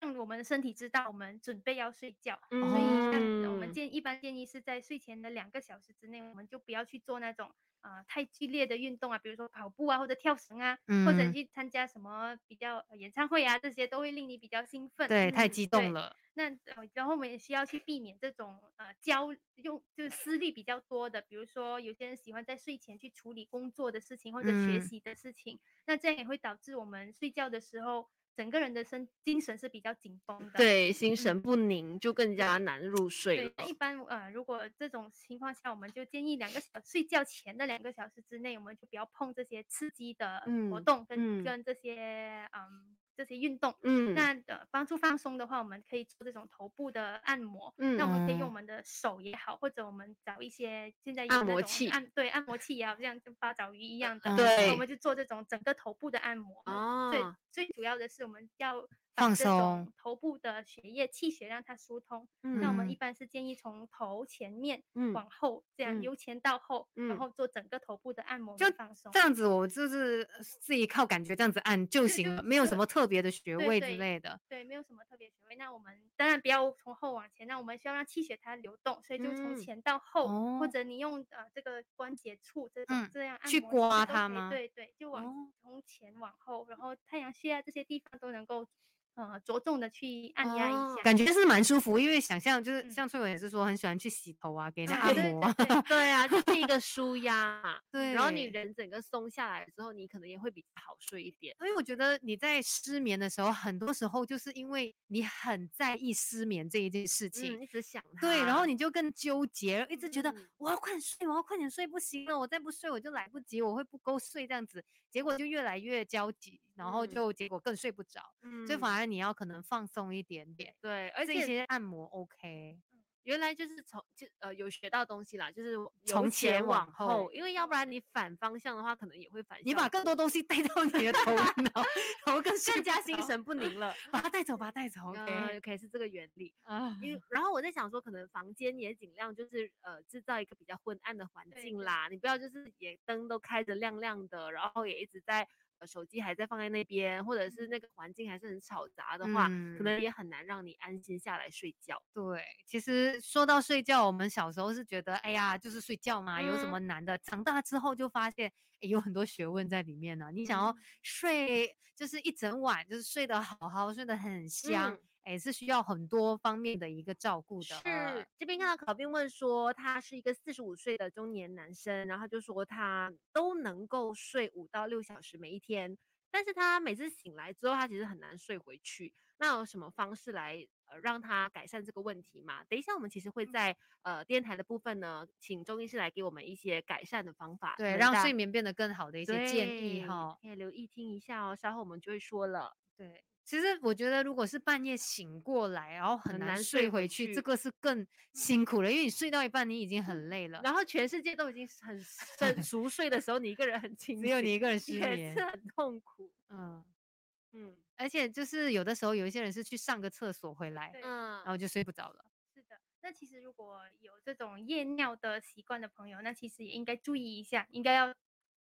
让我们的身体知道我们准备要睡觉。所以我们嗯建一般建议是在睡前的两个小时之内，我们就不要去做那种呃太剧烈的运动啊，比如说跑步啊或者跳绳啊，或者嗯去参加什么比较、呃演唱会啊，这些都会令你比较兴奋。对，太嗯激动了。那呃，然后我们也需要去避免这种呃焦用就是思虑比较多的，比如说有些人喜欢在睡前去处理工作的事情或者学嗯习的事情，那这样也会导致我们睡觉的时候整个人的身精神是比较紧绷的。对，心神嗯不宁就更加难入睡对，了。那一般呃，如果这种情况下，我们就建议两个小睡觉前的两个小时之内，我们就不要碰这些刺激的活嗯动跟、嗯跟这些嗯这些运动。嗯，那呃，帮助放松的话，我们可以做这种头部的按摩。嗯那我们可以用我嗯们的手也好，或者我们找一些现在有按摩器按对按摩器也好，像跟八爪鱼一样的，嗯对我们就做这种整个头部的按摩。哦，对，最主要的是我们要把放松头部的血液气血让它疏通。那我们一嗯般是建议从头前面嗯往后，这样嗯由前到后，嗯然后做整个头部的按摩就放松这。样子，我就是呃自己靠感觉这样子按就行了，没有什么特别的穴位之对对类的。对，没有什么特别穴位。那我们当然不要从后往前，那我们需要让气血它流动，所以就从嗯前到后，或哦者你用呃这个关节处这种、嗯这样按去摩刮它吗对对，就往、哦从前往后，然后太阳穴啊这些地方都能够呃着重的去按压一哦下。感觉是蛮舒服，因为想象就是嗯像翠文也是说很喜欢去洗头啊，给人家啊对按摩啊。对对对啊，就是一个 <laughs> 舒压嘛。对，然后你人整个松下来之后，你可能也会比较好睡一点。所以我觉得你在失眠的时候，很多时候就是因为你很在意失眠这一件事情，嗯，一直想它。对，然后你就更纠结，一直觉得嗯我要快点睡，我要快点睡，不行了，我再不睡我就来不及，我会不够睡这样子，结果就越来越焦急，然后嗯。就结果更睡不着，嗯所以反而你要可能放松一点点，对，而且一些按摩 OK，原来就是从就呃有学到东西啦，就是由从前前往往后后，因为要不然你反方向的话，可能也会反效你把更多东西带到你的头脑，然后更更加，心神不宁了。把它带走，把它带走 <laughs> 呃，OK，，OK 是这个原理。啊，因为。然后我在想说，可能房间也尽量就是呃制造一个比较昏暗的环境啦，你不要就是也灯都开着亮亮的，然后也一直在呃手机还在放在那边，或者是那个环境还是很吵杂的话，可嗯能也很难让你安心下来睡觉。对，其实说到睡觉，我们小时候是觉得，哎呀，就是睡觉嘛，有什么难的？长大之后就发现，诶有很多学问在里面呢、你想要嗯睡，就是一整晚，就是睡得好好，睡得很香嗯，哎、是需要很多方面的一个照顾的。是，这边看到考兵问说，他是一个四十五岁的中年男生，然后他就说他都能够睡五到六小时每一天，但是他每次醒来之后，他其实很难睡回去。那有什么方式来呃让他改善这个问题嘛。等一下我们其实会嗯在呃电台的部分呢，请中医师来给我们一些改善的方法，对，让睡眠变得更好的一些建议对哈。可以留意听一下哦，稍后我们就会说了。对，其实我觉得如果是半夜醒过来，然后很难睡回去，这个是更辛苦了，因为你睡到一半你已经很累了，然后全世界都已经很 <laughs> 很熟睡的时候，你一个人很清醒，只有你一个人失也眠是。很痛苦。嗯，嗯而且就是有的时候有一些人是去上个厕所回来，嗯然后就睡不着了。是的，那其实如果有这种夜尿的习惯的朋友，那其实也应该注意一下，应该要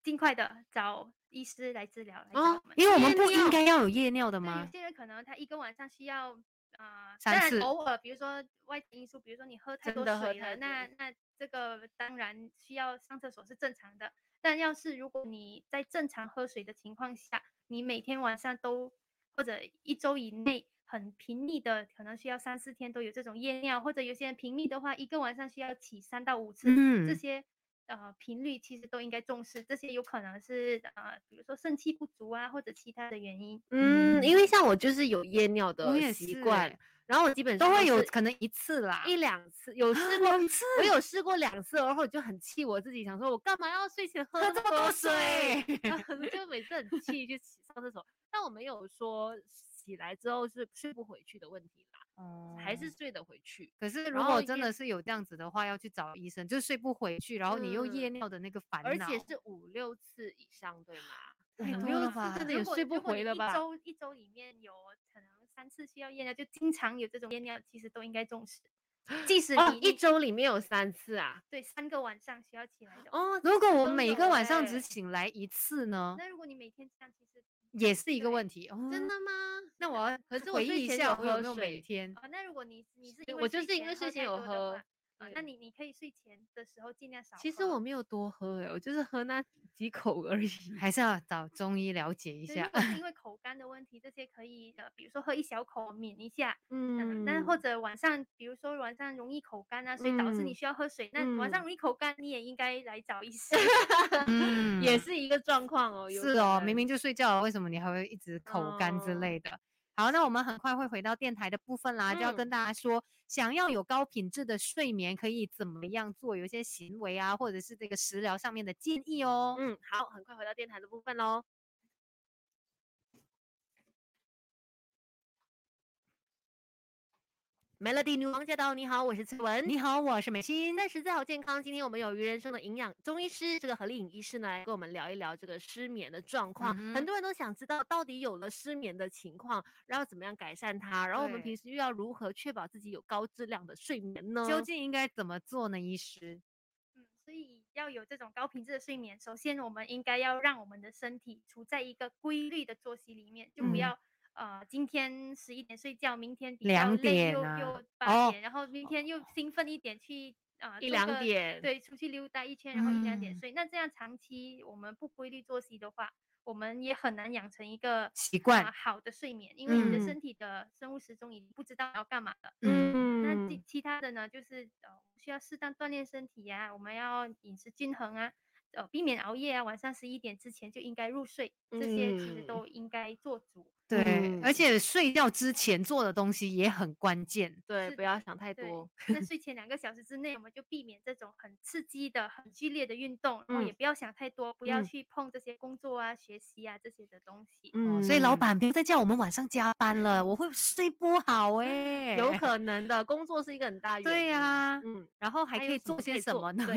尽快的找医师来治疗，哦。因为我们不应该要有夜尿的吗，有吗？些人可能他一个晚上需要啊、呃，偶尔，比如说外界因素，比如说你喝太多水了，那那这个当然需要上厕所是正常的。但要是如果你在正常喝水的情况下，你每天晚上都或者一周以内很频密的，可能需要三四天都有这种夜尿，或者有些人频密的话，一个晚上需要起三到五次，这嗯，些呃频率其实都应该重视。这些有可能是呃，比如说肾气不足啊，或者其他的原因。嗯，因为像我就是有夜尿的习惯欸，然后我基本上都会有可能一次啦，一两次，有试啊过两次我有试过两次，然后我就很气我自己，想说我干嘛要睡前喝这么多水 <laughs> 然后就每次很气去洗上厕所，但我没有说起来之后是睡不回去的问题啦，还是哦睡得回去。可是如果真的是有这样子的话，要去找医生，就是睡不回去，然后你又夜嗯尿的那个烦恼，而且是五六次以上，对吗？<laughs> 太多五六次了吧真的也睡不回了吧？周一周里面有可能三次需要夜尿，就经常有这种夜尿，其实都应该重视。即使哦，你你一周里面有三次啊？对三个晚上需要起来的，哦，如果我每个晚上欸只醒来一次呢，那如果你每天这样，其实也是一个问题。哦真的吗？那我要可是我一下我有没有喝每天啊，那如果你你是对因为我就是因为睡睡前有喝话啊，那你你可以睡前的时候尽量少喝。其实我没有多喝诶，我就是喝那几口而已。还是要找中医了解一对下。果是因为 <laughs> 口干的问题，这些可以呃，比如说喝一小口抿一下，嗯，嗯那或者晚上，比如说晚上容易口干啊，所以导致你嗯需要喝水，那晚上嗯容易口干，你也应该来找医生。<laughs> 嗯，也是一个状况哦，有可是哦，明明就睡觉了，为什么你还会一直口干之哦类的？好，那我们很快会回到电台的部分啦，就要嗯跟大家说，想要有高品质的睡眠，可以怎么样做？有一些行为啊，或者是这个食疗上面的建议哦。嗯，好，很快回到电台的部分喽。Melody 女王驾到！你好，我是翠文。你好，我是美心。在实在好健康，今天我们有鱼人生的营养中医师这个何丽颖医师呢，来跟我们聊一聊这个失眠的状况。嗯很多人都想知道，到底有了失眠的情况，然后怎么样改善它，然后我们平时又要如何确保自己有高质量的睡眠呢？究竟应该怎么做呢？医师？嗯，所以要有这种高品质的睡眠，首先我们应该要让我们的身体处在一个规律的作息里面，就不嗯要、呃今天十一点睡觉，明天比较两累又点啊又？八哦点，然后明天又兴奋一点去啊、一两点，对，出去溜达一圈，然后一两点嗯。睡。那这样长期我们不规律作息的话，我们也很难养成一个习惯啊好的睡眠，因为你的嗯。身体的生物时钟已经不知道要干嘛了。嗯，那其其他的呢，就是呃需要适当锻炼身体呀、我们要饮食均衡啊，呃避免熬夜啊，晚上十一点之前就应该入睡，这些其实嗯都应该做足。对，而嗯且睡觉之前做的东西也很关键。对，不要想太多。，在睡前两个小时之内，我们就避免这种很刺激的、很剧烈的运动，然后也嗯不要想太多，不要嗯去碰这些工作啊、学习啊这些的东西。嗯，所以老嗯板不要再叫我们晚上加班了，我会睡不好哎、<laughs> 有可能的，工作是一个很大原因。对呀嗯，然后还可以做些什么呢？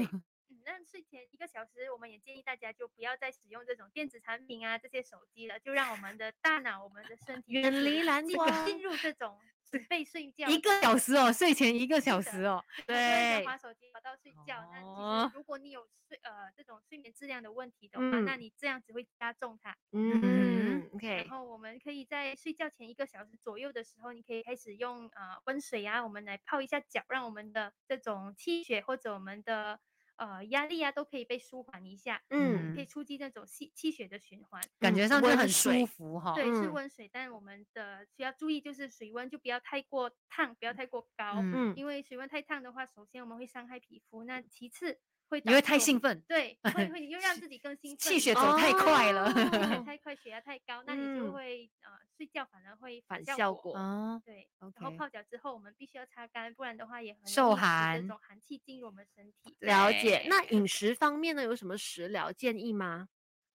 做对嗯，那睡前一个小时，我们也建议大家就不要再使用这种电子产品啊、这些手机了，就让我们的大脑、我们的身体远离蓝进光进入这种 <laughs> 准备睡觉一个小时哦，睡前一个小时哦。对就，滑手机滑到睡觉。那其哦实如果你有睡呃这种睡眠质量的问题的话，那嗯你这样只会加重它。嗯，OK，然后我们可以在睡觉前一个小时左右的时候，你可以开始用呃温水啊，我们来泡一下脚，让我们的这种气血或者我们的呃压力啊都可以被舒缓一下，嗯可以促进那种气气血的循环。感觉上就很舒服哈。对，是嗯温水，但我们的需要注意就是水温就不要太过烫，不要太过高，嗯嗯因为水温太烫的话，首先我们会伤害皮肤，那其次会你会太兴奋，对，会会又 <laughs> 让自己更兴奋，气血走太快了。气血太快，血压太高，那你就嗯会呃睡觉反而会反效效果哦对，然后泡脚之后我们必须要擦干，不然的话也很受寒这种寒气进入我们身体。了解。那饮食方面呢，有什么食疗建议吗？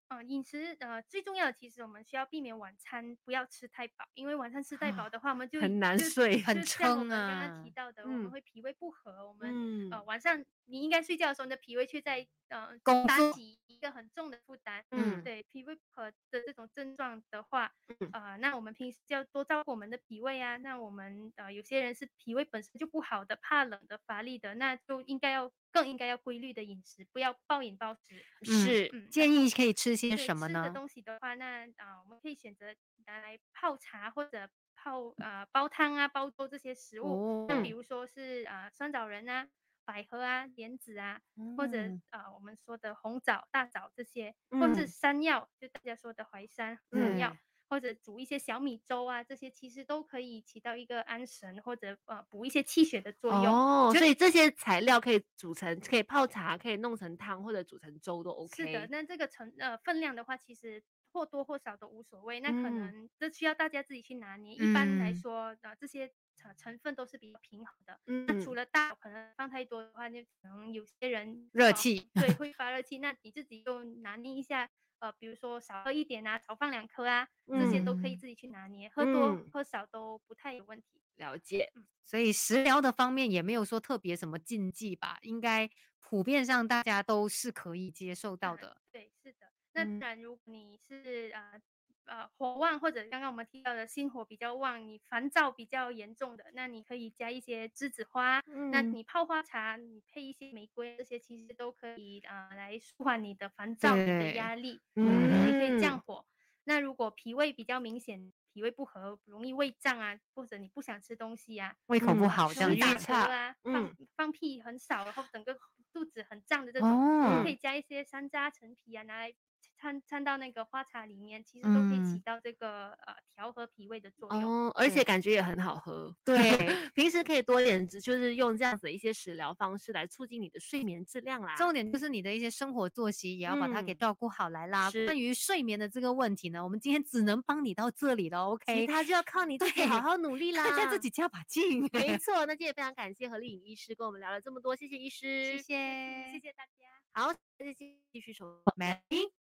嗯，饮食呃最重要的其实我们需要避免晚餐不要吃太饱，因为晚餐吃太饱的话，我们就很难睡很撑啊刚刚提啊到的，我嗯们会脾胃不和，我们嗯呃晚上你应该睡觉的时候，你的脾胃却在呃工作担起一个很重的负担。嗯对脾胃不和的这种症状的话，嗯呃，那我们平时就要多照顾我们的脾胃啊。那我们呃有些人是脾胃本身就不好的，怕冷的、乏力的，那就应该要更应该要规律的饮食，不要暴饮暴食。是嗯，建议可以吃些对什么吃的呢？东西的话，那啊、我们可以选择拿来泡茶或者泡呃煲汤啊、煲粥这些食物。那比哦如说是啊、酸枣仁啊、百合啊、莲子啊，或者嗯啊、我们说的红枣、大枣这些，或是嗯山药，就大家说的淮山、山药对。或者煮一些小米粥啊，这些其实都可以起到一个安神或者呃补一些气血的作用。哦，就所以这些材料可以煮成，可以泡茶，可以弄成汤或者煮成粥都 OK。是的，那这个成呃分量的话，其实或多或少都无所谓。那可嗯能这需要大家自己去拿捏。一般来嗯说，呃，这些成成分都是比较平衡的。嗯那除了大可能放太多的话，就可能有些人呃热气对，<laughs> 会发热气。那你自己就拿捏一下，呃，比如说少喝一点啊，少放两颗啊，这些都可以嗯自己去拿捏，喝多嗯喝少都不太有问题。了解。所以食疗的方面也没有说特别什么禁忌吧，应该普遍上大家都是可以接受到嗯的。对，是的。那嗯当然，如果你是呃呃火旺，或者刚刚我们提到的心火比较旺，你烦躁比较严重的，那你可以加一些栀子花。那嗯你泡花茶，你配一些玫瑰，这些其实都可以啊、呃来舒缓你的烦躁、你的压力，嗯，也可以降嗯火。那如果脾胃比较明显，脾胃不和，容易胃胀啊，或者你不想吃东西啊，胃口不嗯好这样子容易打食欲差嗝啊，放嗯放屁很少，然后整个肚子很胀的这种，哦可以加一些山楂、陈皮啊，拿来掺掺到那个花茶里面，其实都可以起嗯到这个呃调和脾胃的作用。哦，而且感觉也很好喝。对，<laughs> 平时可以多点，就是用这样子的一些食疗方式来促进你的睡眠质量啦。重点就是你的一些生活作息也要把它给嗯照顾好来啦。是关于睡眠的这个问题呢，我们今天只能帮你到这里了，OK？其他就要靠你自己好好努力啦。大家自己加把劲。没 <laughs> 错，那今天也非常感谢何丽颖医师跟我们聊了这么多，谢谢医师，谢谢，谢谢大家。好，再见，继续收。Mandy。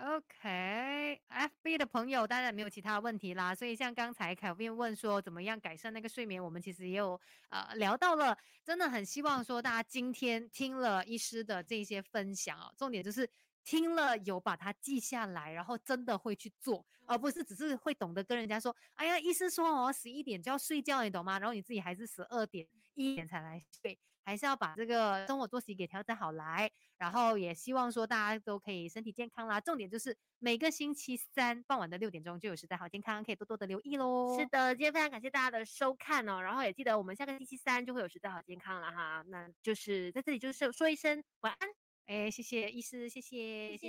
OK，FB 的朋友当然没有其他问题啦，所以像刚才凯宾问说怎么样改善那个睡眠，我们其实也有呃聊到了，真的很希望说大家今天听了医师的这些分享哦，重点就是听了有把它记下来，然后真的会去做，而不是只是会懂得跟人家说，哎呀，医师说哦十一点就要睡觉，你懂吗？然后你自己还是十二点一点才来睡。还是要把这个生活作息给调整好来，然后也希望说大家都可以身体健康啦。重点就是每个星期三傍晚的六点钟就有时代好健康，可以多多的留意喽。是的，今天非常感谢大家的收看哦，然后也记得我们下个星期三就会有时代好健康了哈，那就是在这里就是说一声晚安。哎，谢谢医师，谢谢，谢谢。